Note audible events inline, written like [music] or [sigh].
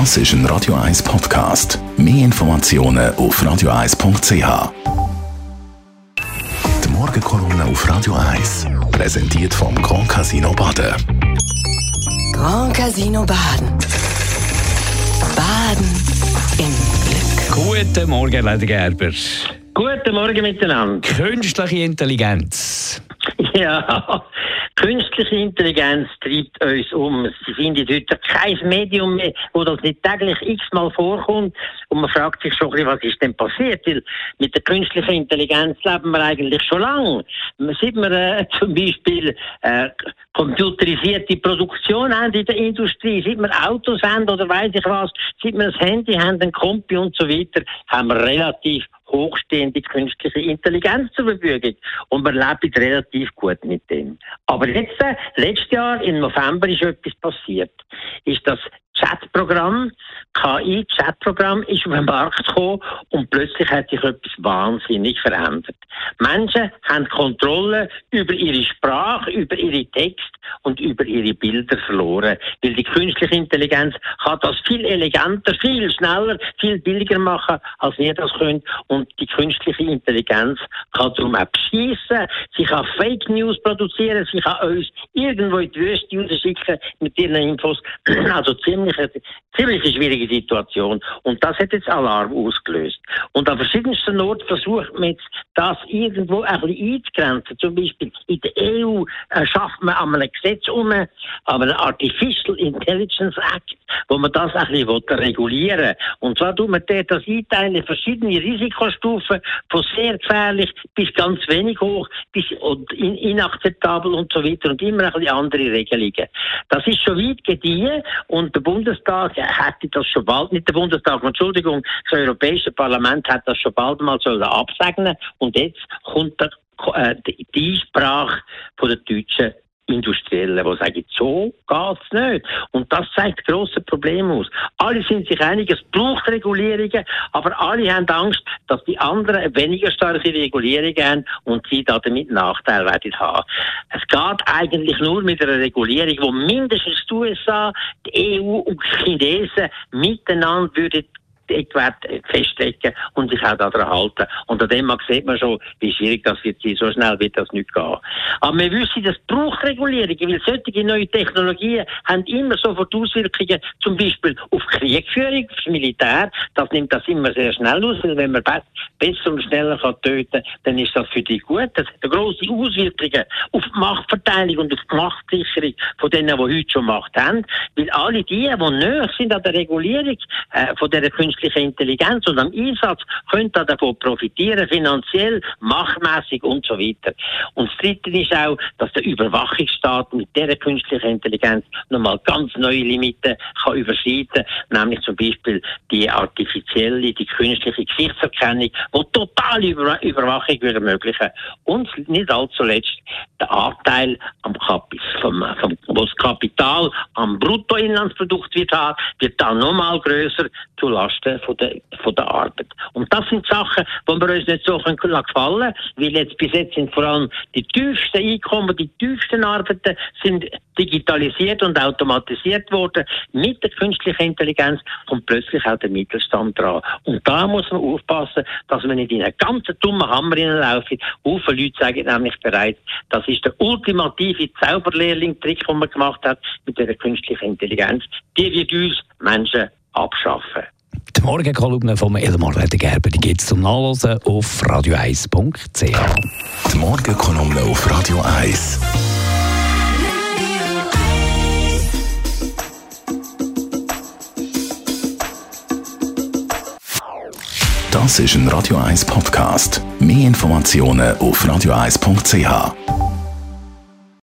Das ist ein Radio 1 Podcast. Mehr Informationen auf radio1.ch. Die Morgenkolumne auf Radio 1 präsentiert vom Grand Casino Baden. Grand Casino Baden. Baden im Glück. Guten Morgen, Lady Gerber. Guten Morgen miteinander. Künstliche Intelligenz. Ja, künstliche Intelligenz treibt uns um. Sie findet heute kein Medium mehr, wo das nicht täglich x-mal vorkommt. Und man fragt sich schon, was ist denn passiert? Weil mit der künstlichen Intelligenz leben wir eigentlich schon lange. Seit wir äh, [laughs] zum Beispiel äh, computerisierte Produktion haben in der Industrie, seit wir Autos haben oder weiß ich was, seit wir ein Handy haben, ein Kompi und so weiter, haben wir relativ hochstehende künstliche Intelligenz zur Verfügung. Und man lebt relativ gut mit dem. Aber jetzt, äh, letztes Jahr im November ist etwas passiert. Ist das Chatprogramm, KI-Chatprogramm ist auf den Markt gekommen und plötzlich hat sich etwas wahnsinnig verändert. Menschen haben Kontrolle über ihre Sprache, über ihre Text und über ihre Bilder verloren. Weil die künstliche Intelligenz kann das viel eleganter, viel schneller, viel billiger machen, als wir das können. Und die künstliche Intelligenz kann darum auch beschissen, sie kann Fake News produzieren, sie kann uns irgendwo in die Wüste rausschicken mit ihren Infos. [clears throat] Also ziemlich, ziemlich schwierige Situation. Und das hat jetzt Alarm ausgelöst. Und an verschiedensten Orten versucht man jetzt, das irgendwo ein bisschen einzugrenzen. Zum Beispiel in der EU äh, schafft man an einem Gesetz um, an einem Artificial Intelligence Act, wo man das ein bisschen regulieren will. Und zwar tut man das einteilen in verschiedene Risikostufen, von sehr gefährlich bis ganz wenig hoch, bis in, inakzeptabel und so weiter und immer ein bisschen andere Regelungen. Das ist schon weit gediehen und der Bundestag hätte das schon bald, nicht der Bundestag, Entschuldigung, das Europäische Parlament hat das schon bald mal sollen absegnen und jetzt kommt der, äh, die Sprache von der deutschen Industriellen, die sagen, so geht's nicht. Und das zeigt grosse Probleme aus. Alle sind sich einig, es braucht Regulierungen, aber alle haben Angst, dass die anderen weniger starke Regulierungen haben und sie damit Nachteil werden haben. Es geht eigentlich nur mit einer Regulierung, wo mindestens die USA, die EU und die Chinesen miteinander würden Eckwerte festlegen und sich auch daran halten. Und an dem sieht man schon, wie schwierig das wird sein. So schnell wird das nicht gehen. Aber wir wissen, das braucht Regulierungen, weil solche neue Technologien haben immer sofort Auswirkungen, zum Beispiel auf Kriegführung, aufs Militär. Das nimmt das immer sehr schnell aus, weil wenn man besser und schneller kann töten kann, dann ist das für die gut. Das hat grosse Auswirkungen auf die Machtverteilung und auf die Machtsicherung von denen, die heute schon Macht haben. Weil alle die, die näher sind an der Regulierung äh, von dieser künstliche Intelligenz und am Einsatz könnte davon profitieren, finanziell, machtmäßig und so weiter. Und das Dritte ist auch, dass der Überwachungsstaat mit dieser künstlichen Intelligenz nochmal ganz neue Limiten kann überschreiten, nämlich zum Beispiel die artifizielle, die künstliche Gesichtserkennung, die totale Über Überwachung würde ermöglichen. Und nicht allzu letzt der Anteil am Kapital, vom, vom, was das Kapital am Bruttoinlandsprodukt wird wird dann nochmal größer zulasten Kosten von der, von der Arbeit. Und das sind Sachen, die wir uns nicht so gefallen können, weil jetzt bis jetzt sind vor allem die tiefsten Einkommen, die tiefsten Arbeiten sind digitalisiert und automatisiert worden. Mit der künstlichen Intelligenz kommt plötzlich auch der Mittelstand dran. Und da muss man aufpassen, dass man nicht in einen ganz dummen Hammer hineinlaufen. Viele Leute sagen nämlich bereits, das ist der ultimative Zauberlehrling-Trick, den man gemacht hat mit der künstlichen Intelligenz. Die wird uns Menschen abschaffen. Morgenkolumne von Elmar Ledergerber gibt es zum Nachlesen auf radio1.ch. Die Morgenkolumne auf Radio 1. Das ist ein Radio 1 Podcast. Mehr Informationen auf radio1.ch.